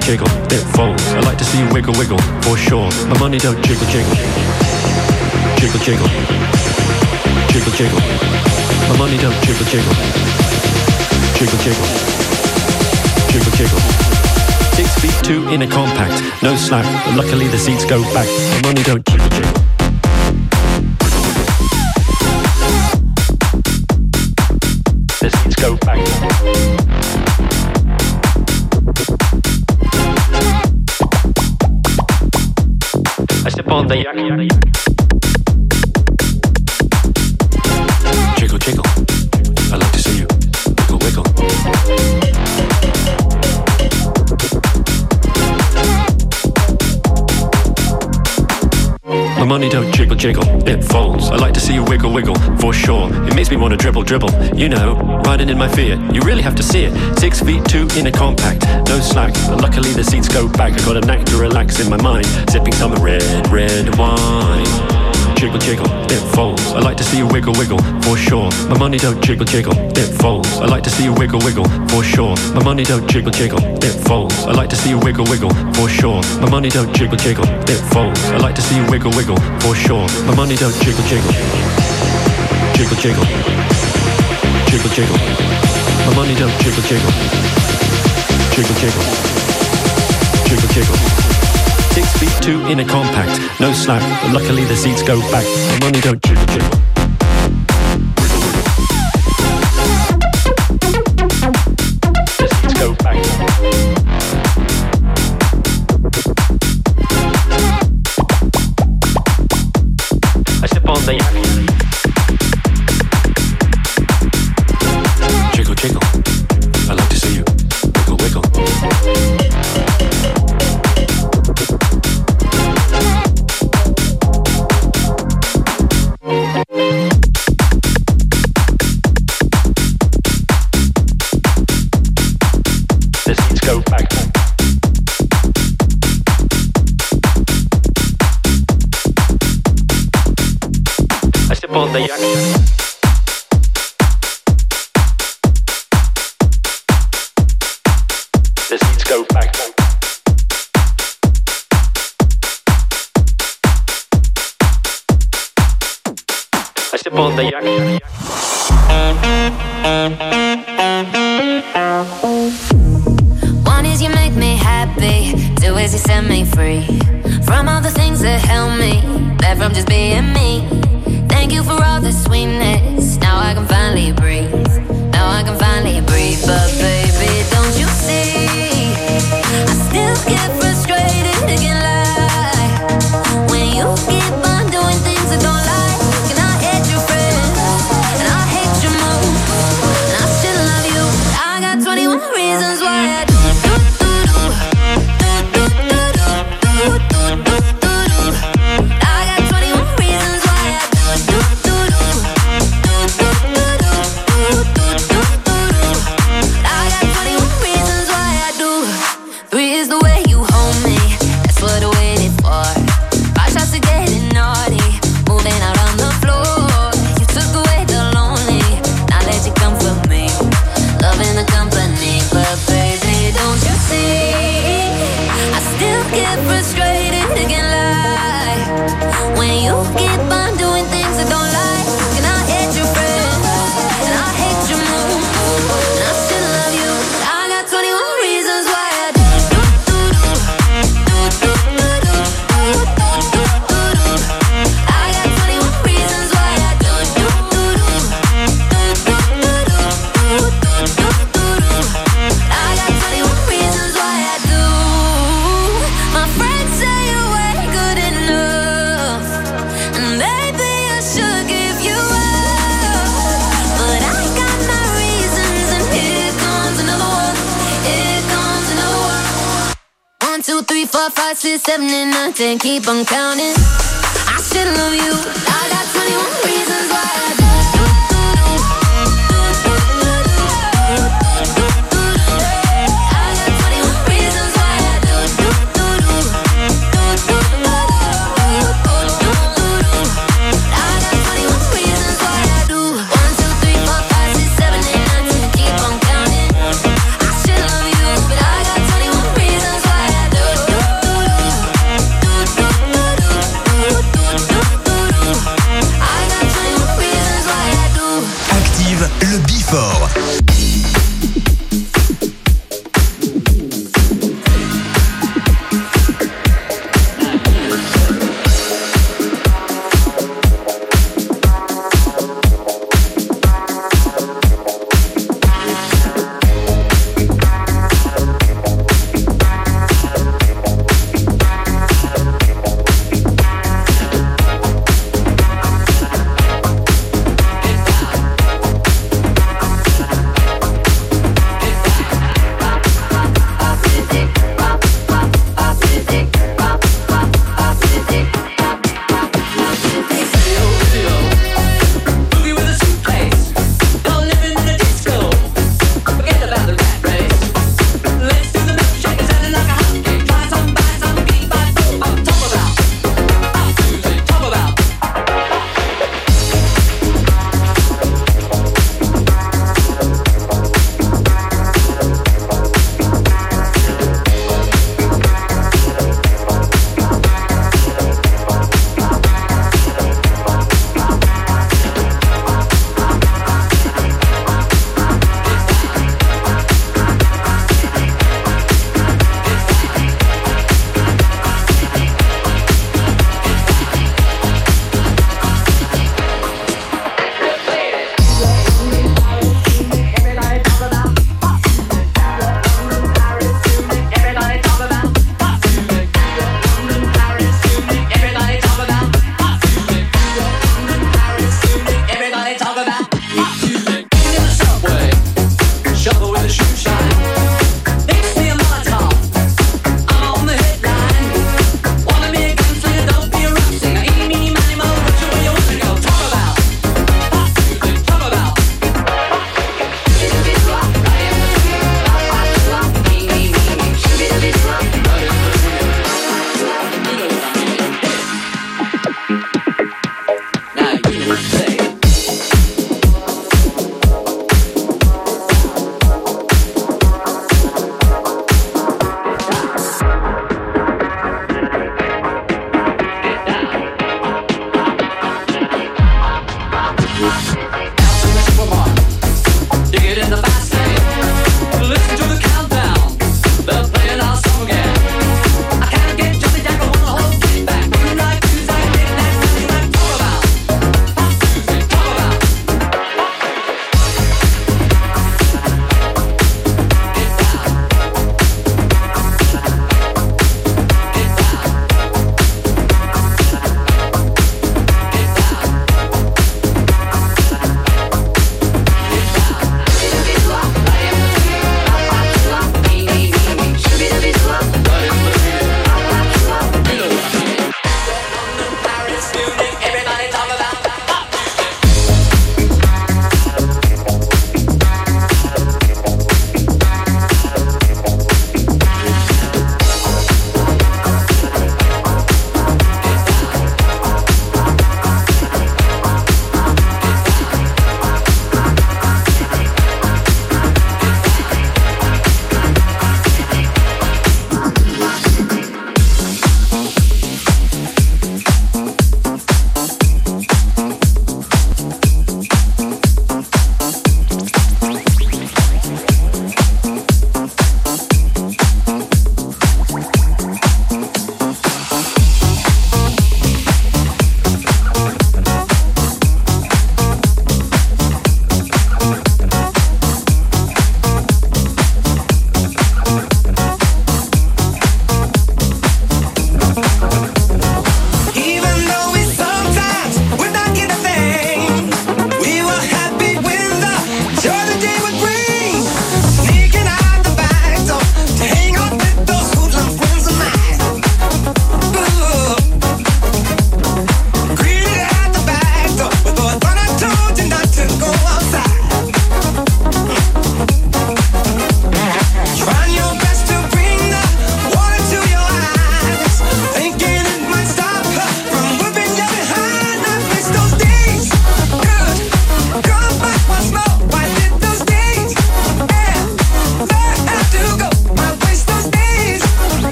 Jiggle jiggle, it falls. I like to see you wiggle wiggle, for sure. My money don't jiggle jiggle. Jiggle jiggle. Jiggle jiggle. My money don't jiggle jiggle. Jiggle jiggle. Jiggle jiggle. Six feet two in a compact, no slack, luckily the seats go back. My money don't jiggle jiggle. On the yak. Jiggle, jiggle. I like to see you wiggle, wiggle. My money don't jiggle, it folds. I like to see you wiggle, wiggle, for sure. It makes me want to dribble, dribble. You know, riding in my fear. You really have to see it. Six feet two in a compact, no slack. But luckily the seats go back. I got a knack to relax in my mind, sipping some red, red wine jiggle jiggle, it folds. I like to see you wiggle wiggle, for sure. My money don't jiggle jiggle, it folds. I like to see you wiggle wiggle, for sure. My money don't jiggle jiggle, it folds. I like to see you wiggle wiggle, for sure. My money don't jiggle jiggle, it folds. I like to see you wiggle wiggle, for sure. My money don't jiggle jiggle. Jiggle jiggle. Jiggle jiggle. My money don't jiggle jiggle. Jiggle jiggle. Jiggle jiggle. Six feet two in a compact, no slack, but luckily the seats go back. The money don't jiggle jiggle.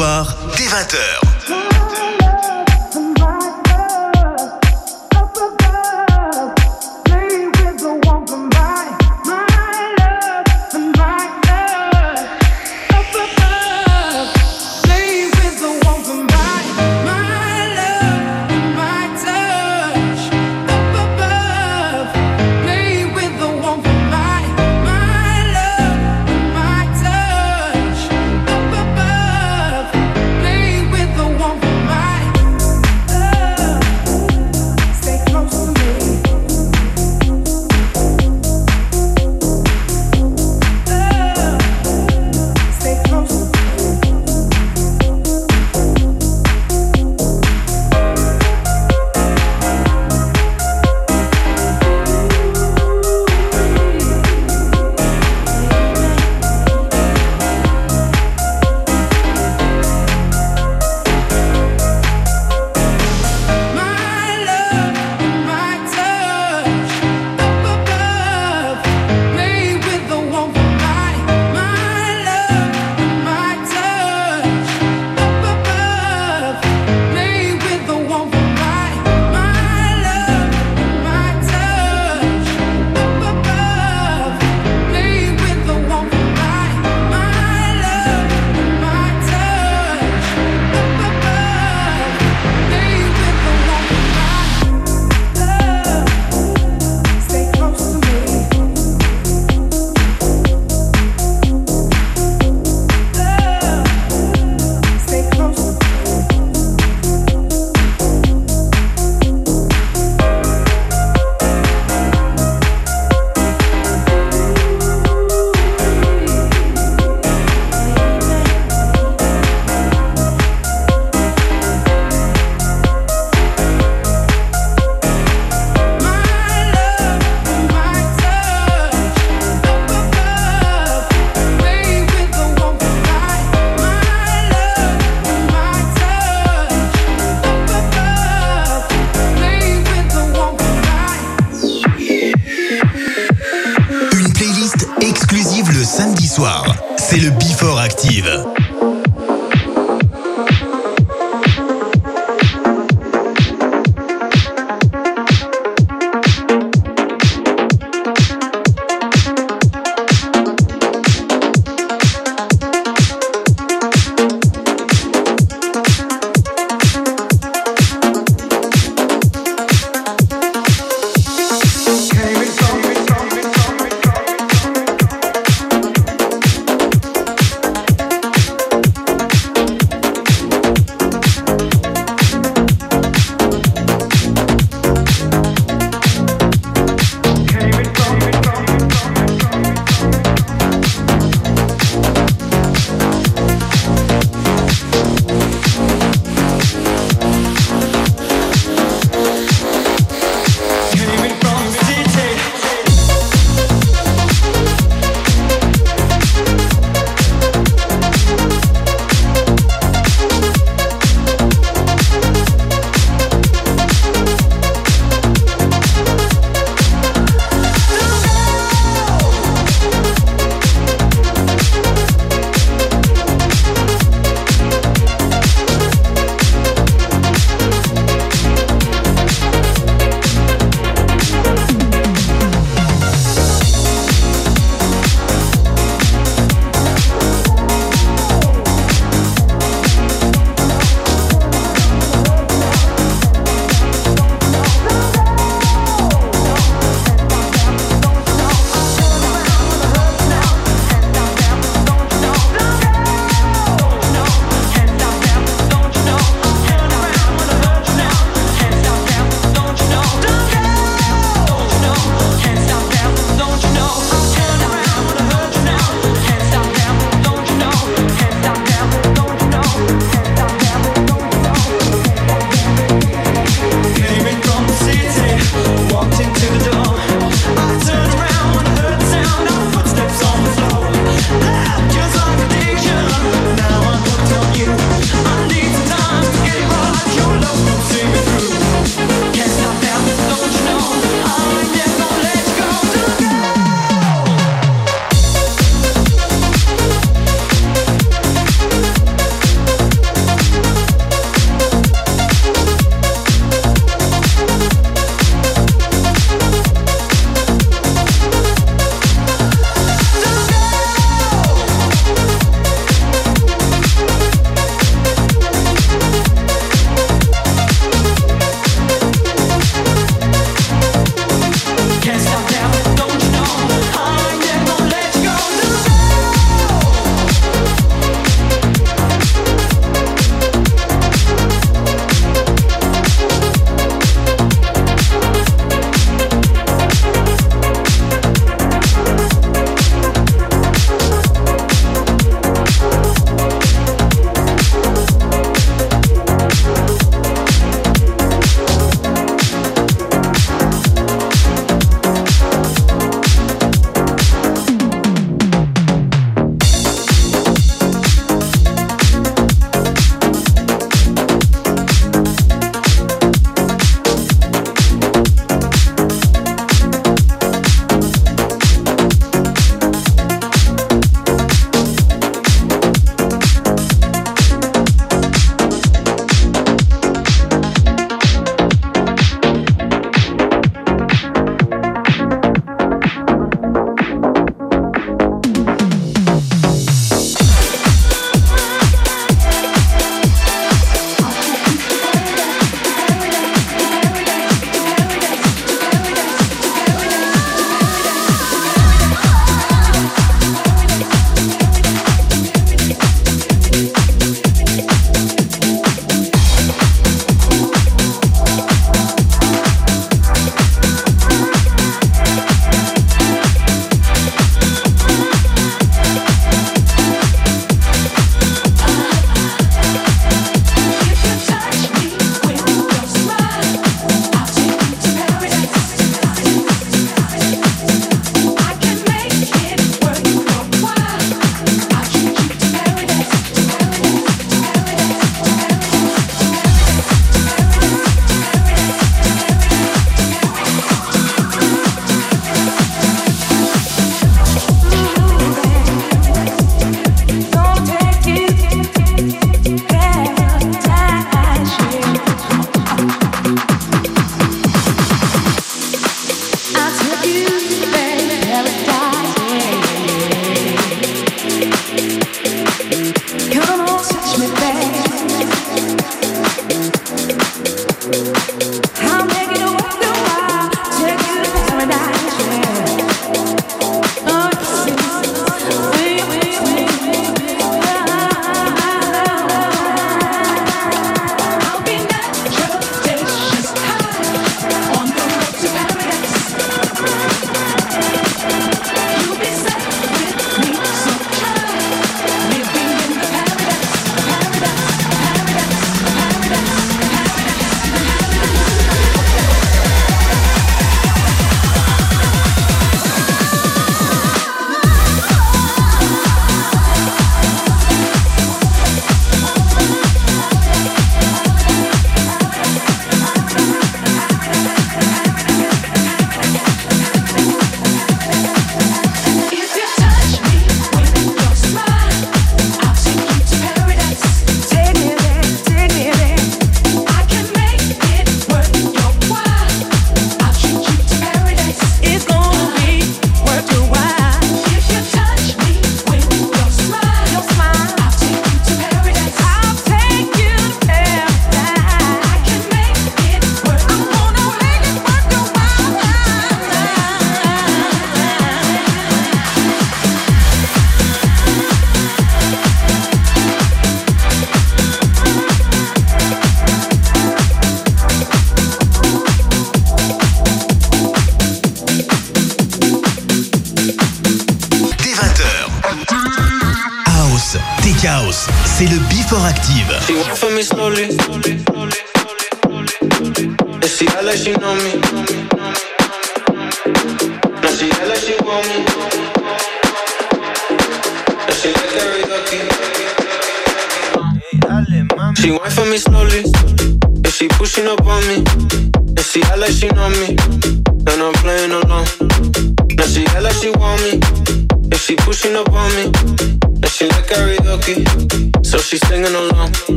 victoire.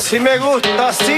Si me gusta, si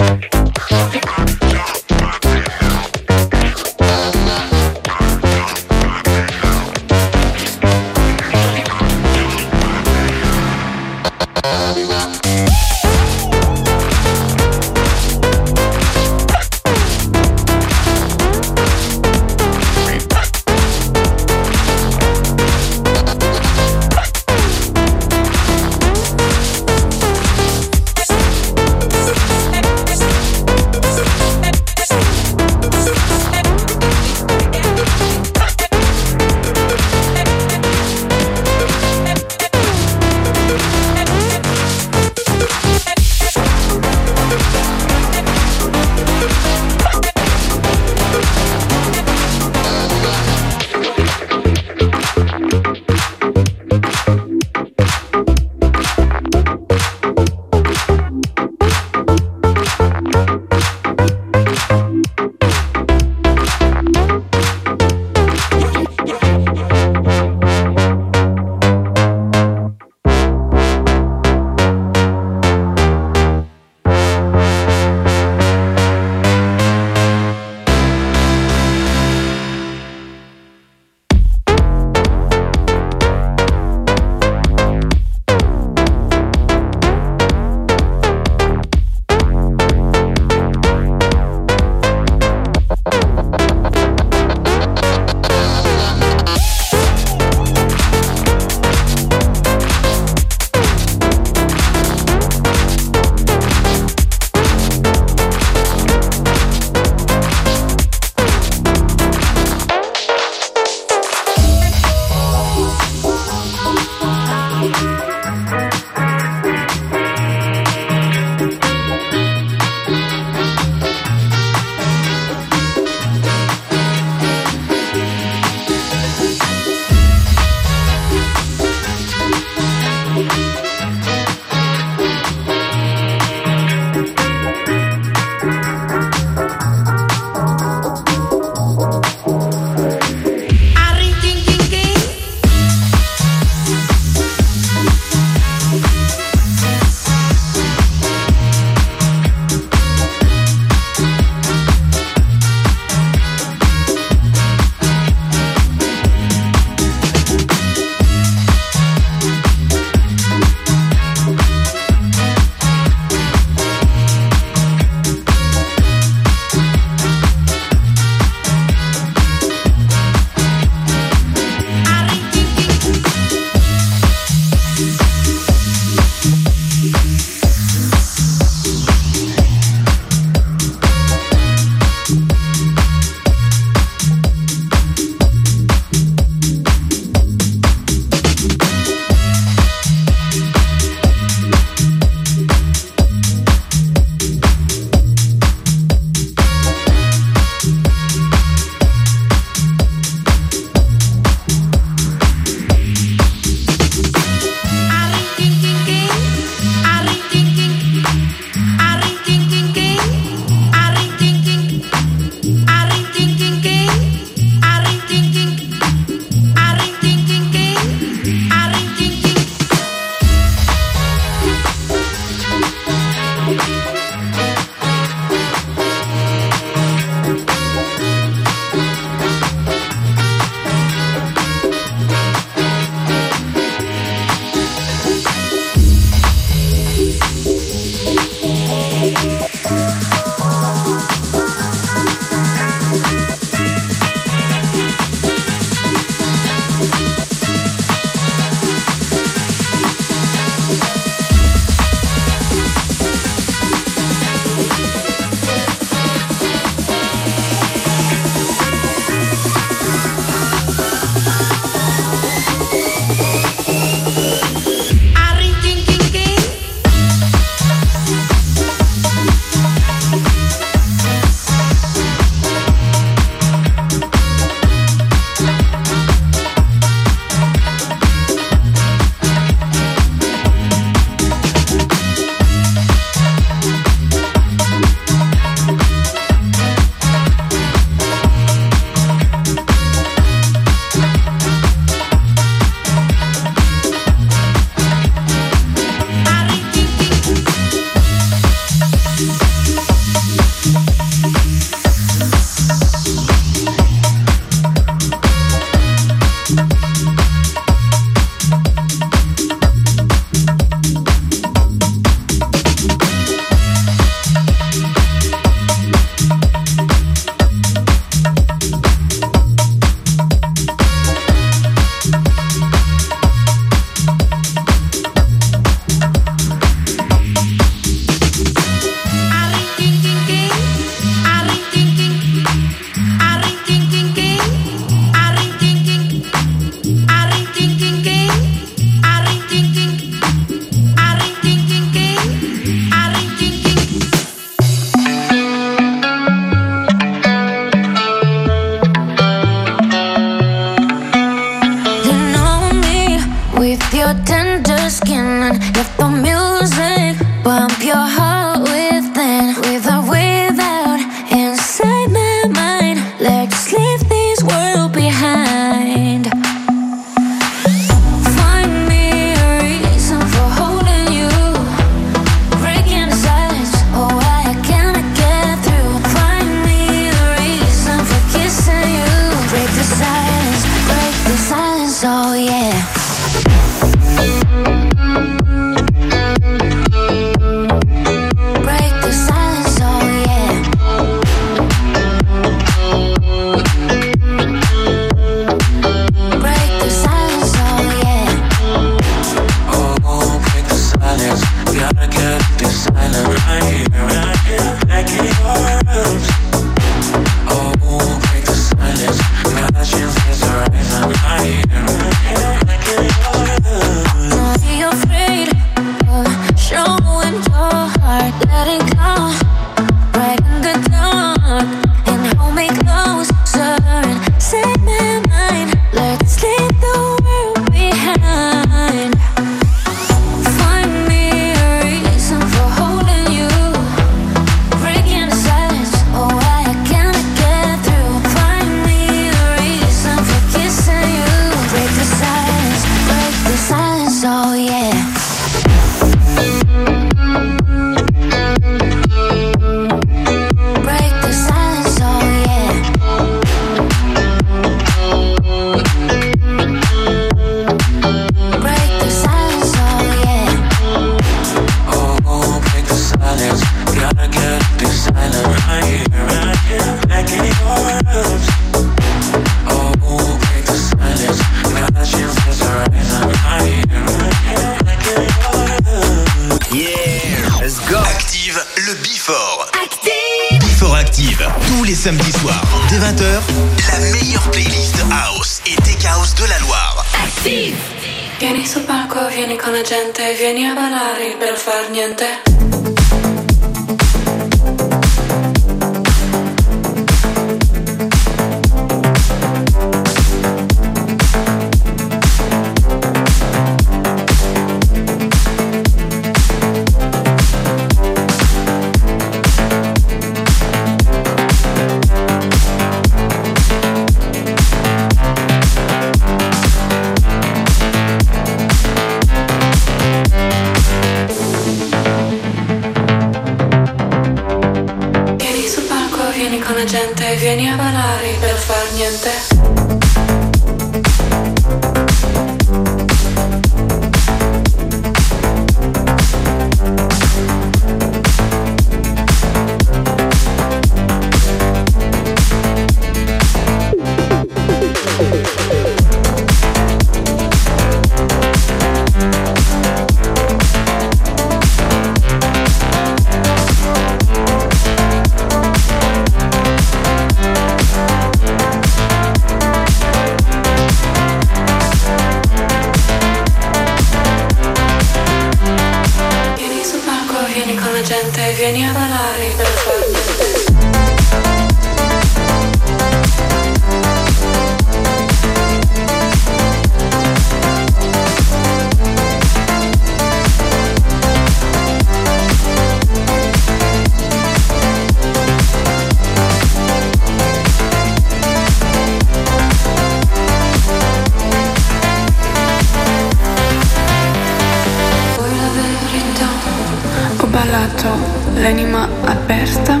l'anima aperta,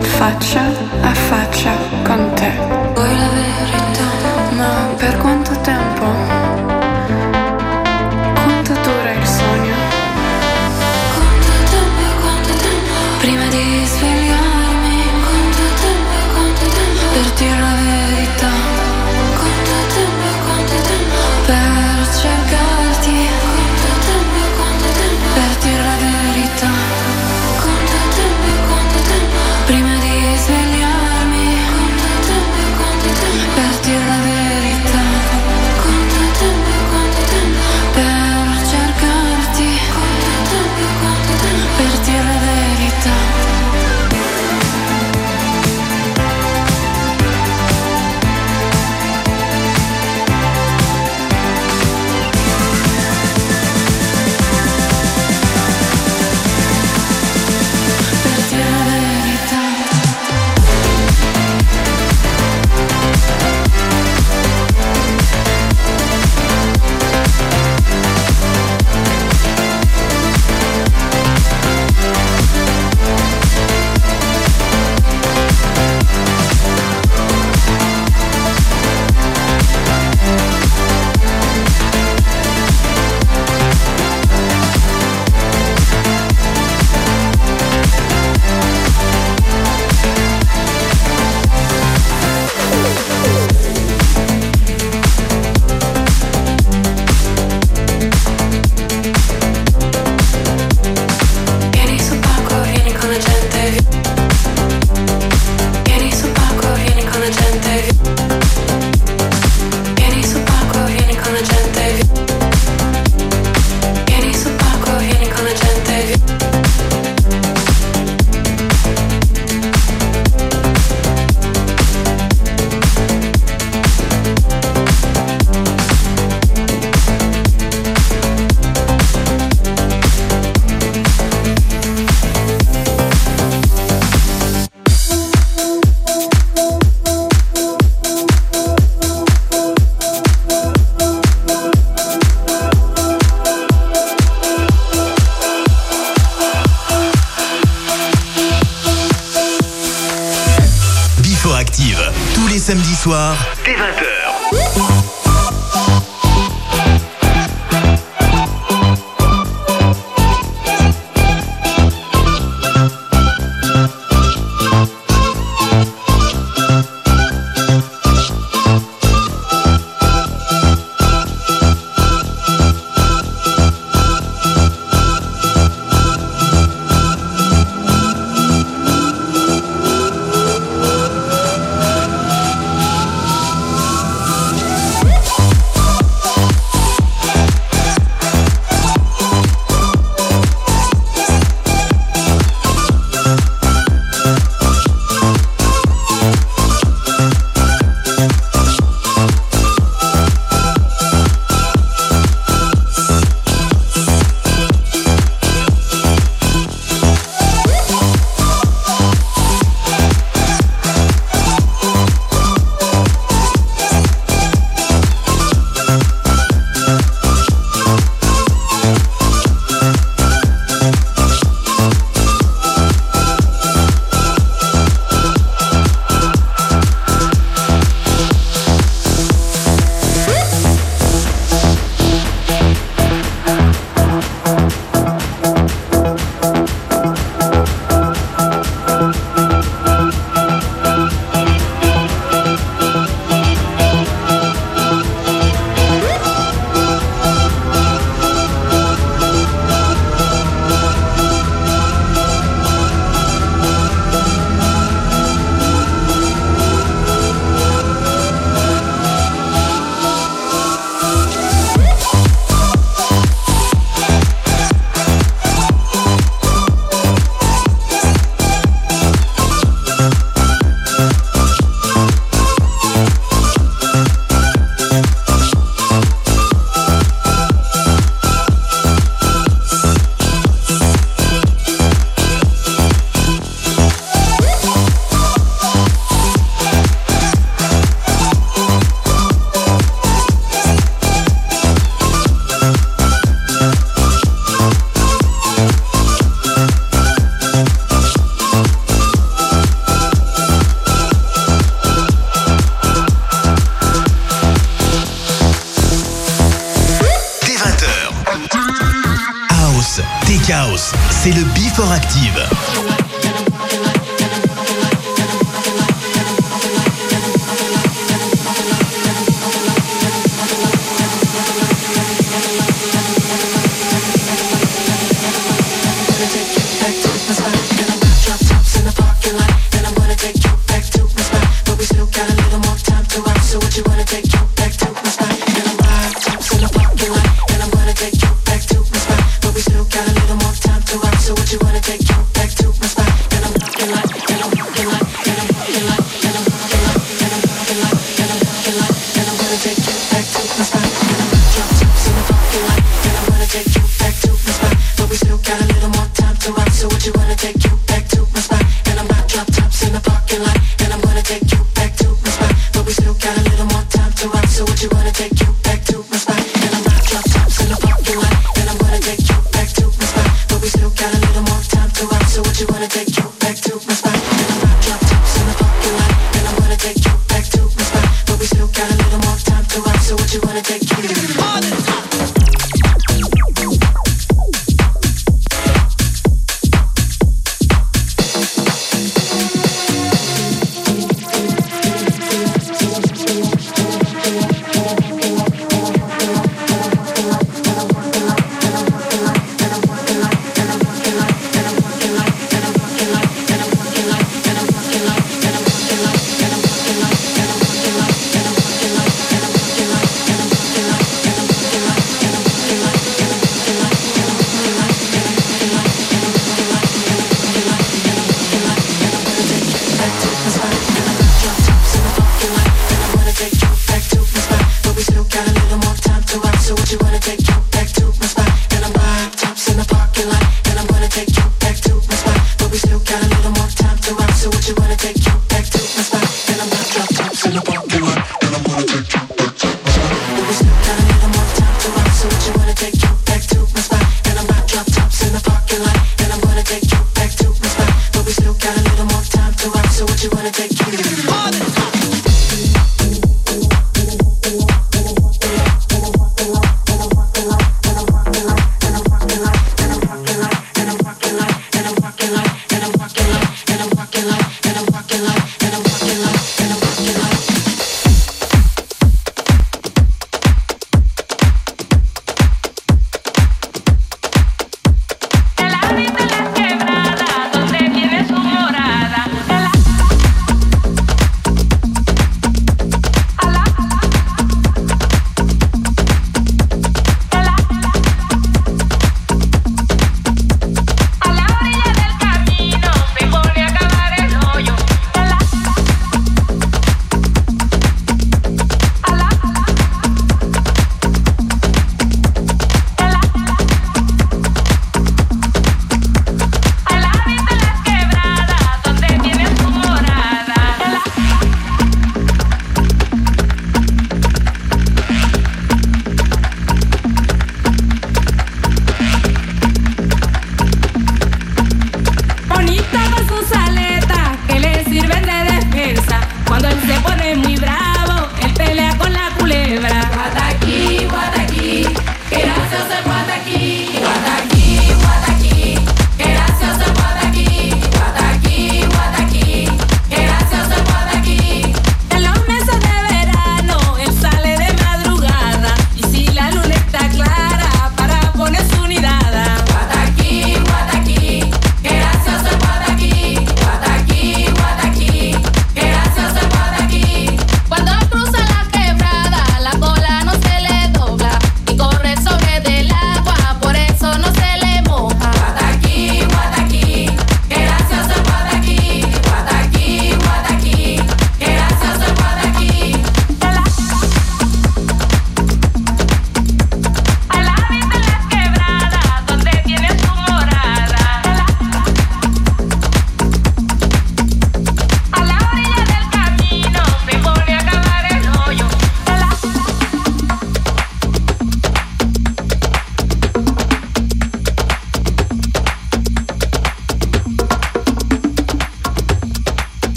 faccia a faccia con te. Vuoi la verità?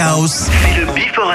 C'est le Before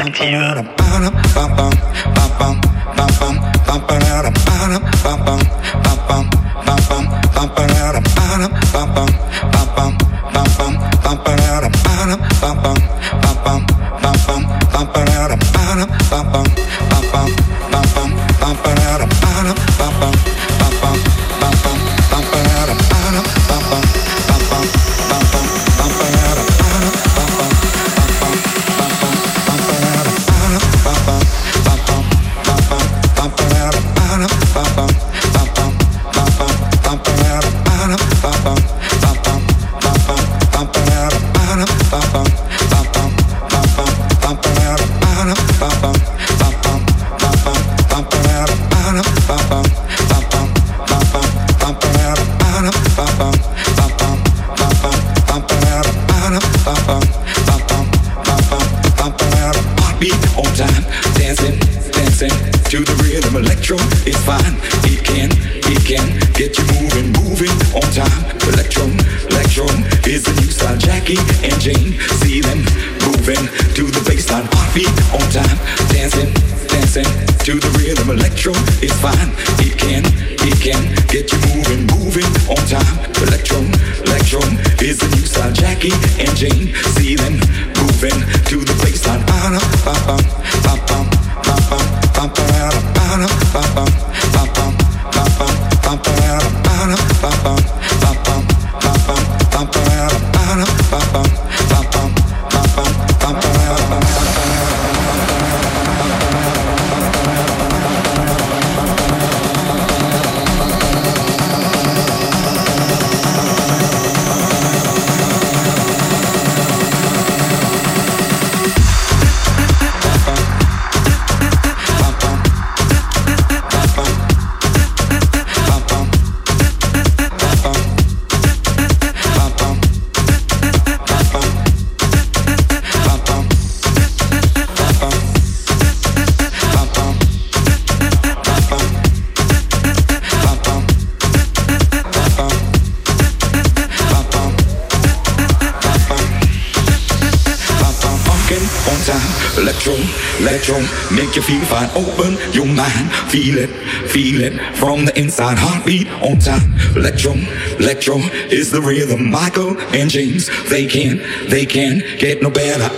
Feel it, feel it from the inside. Heartbeat on time. Electro, electro is the rhythm. Michael and James, they can, they can get no better.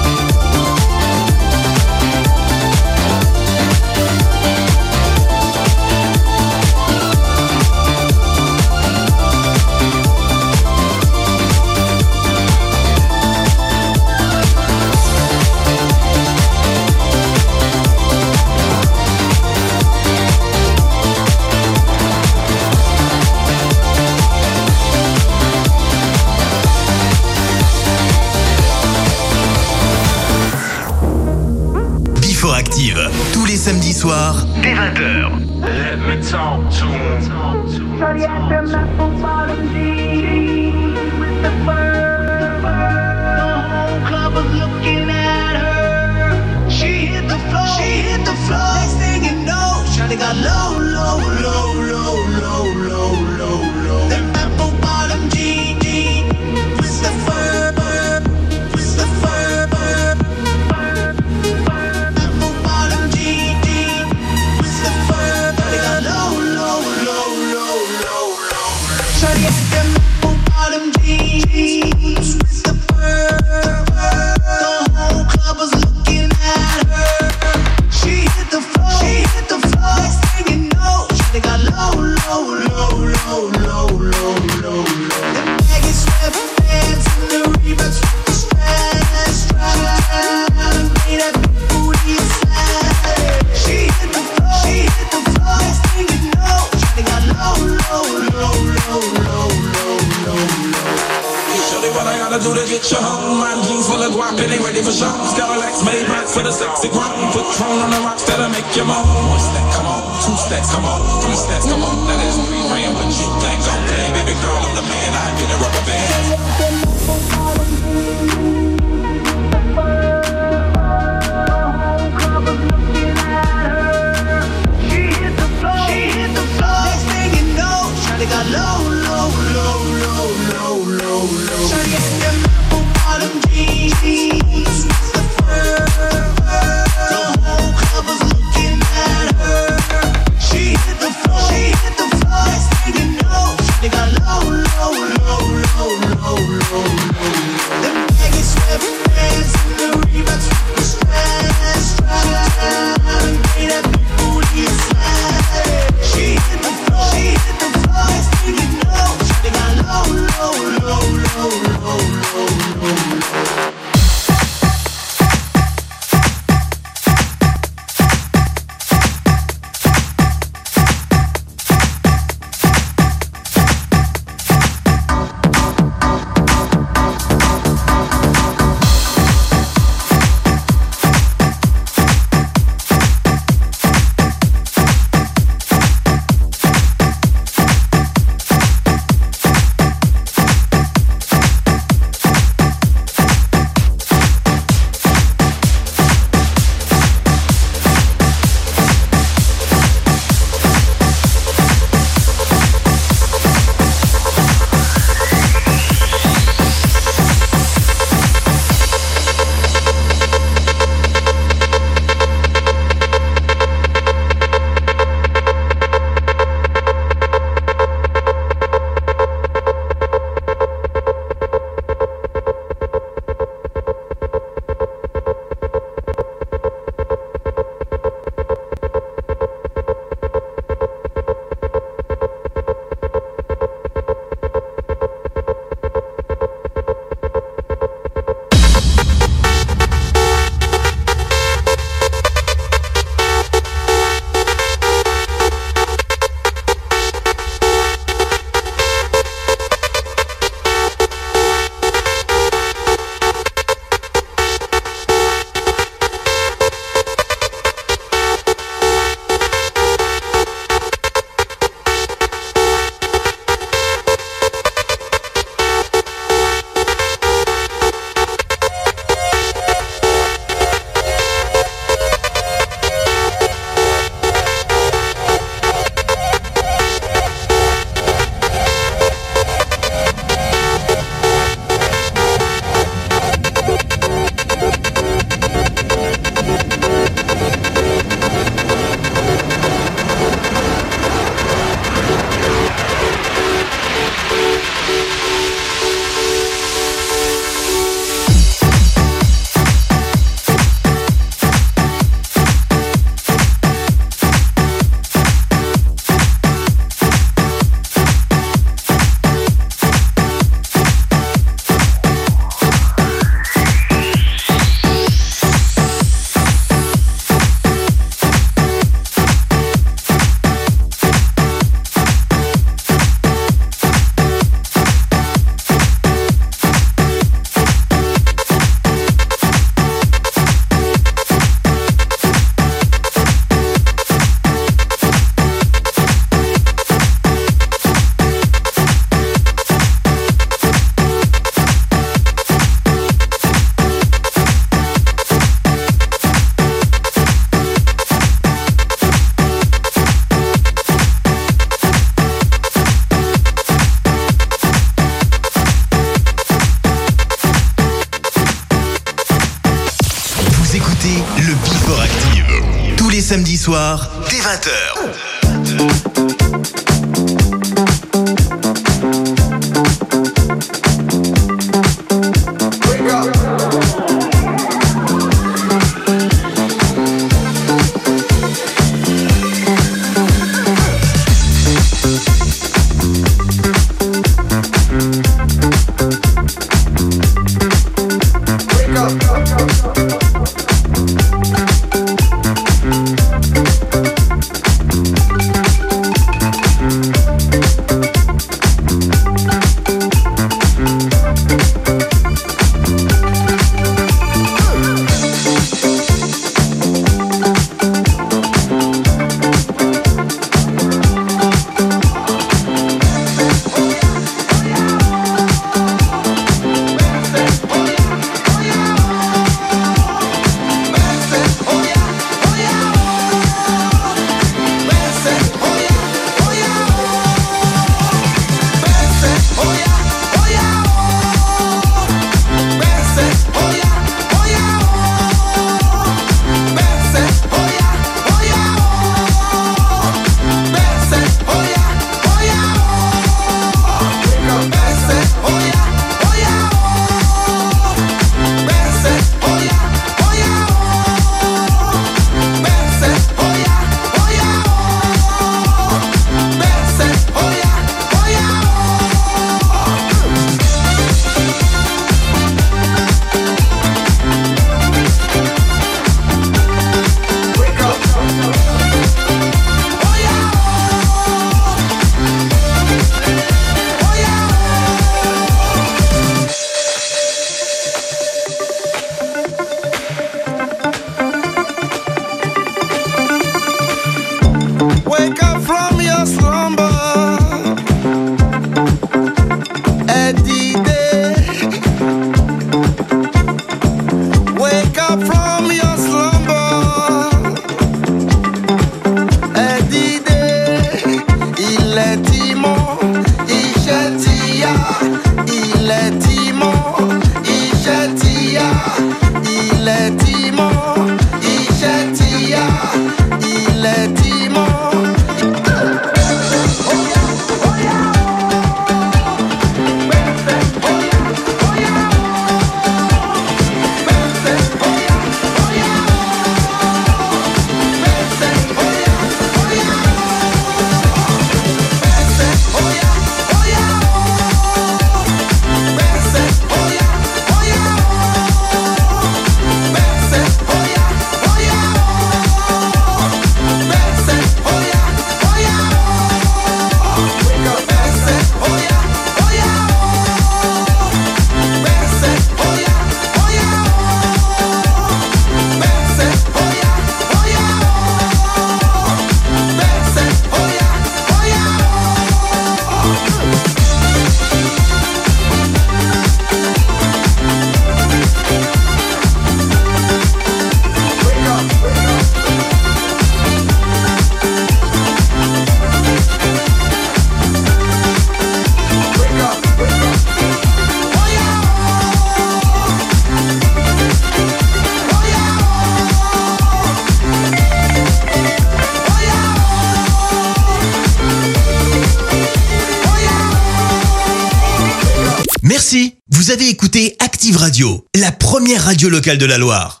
radio locale de la Loire.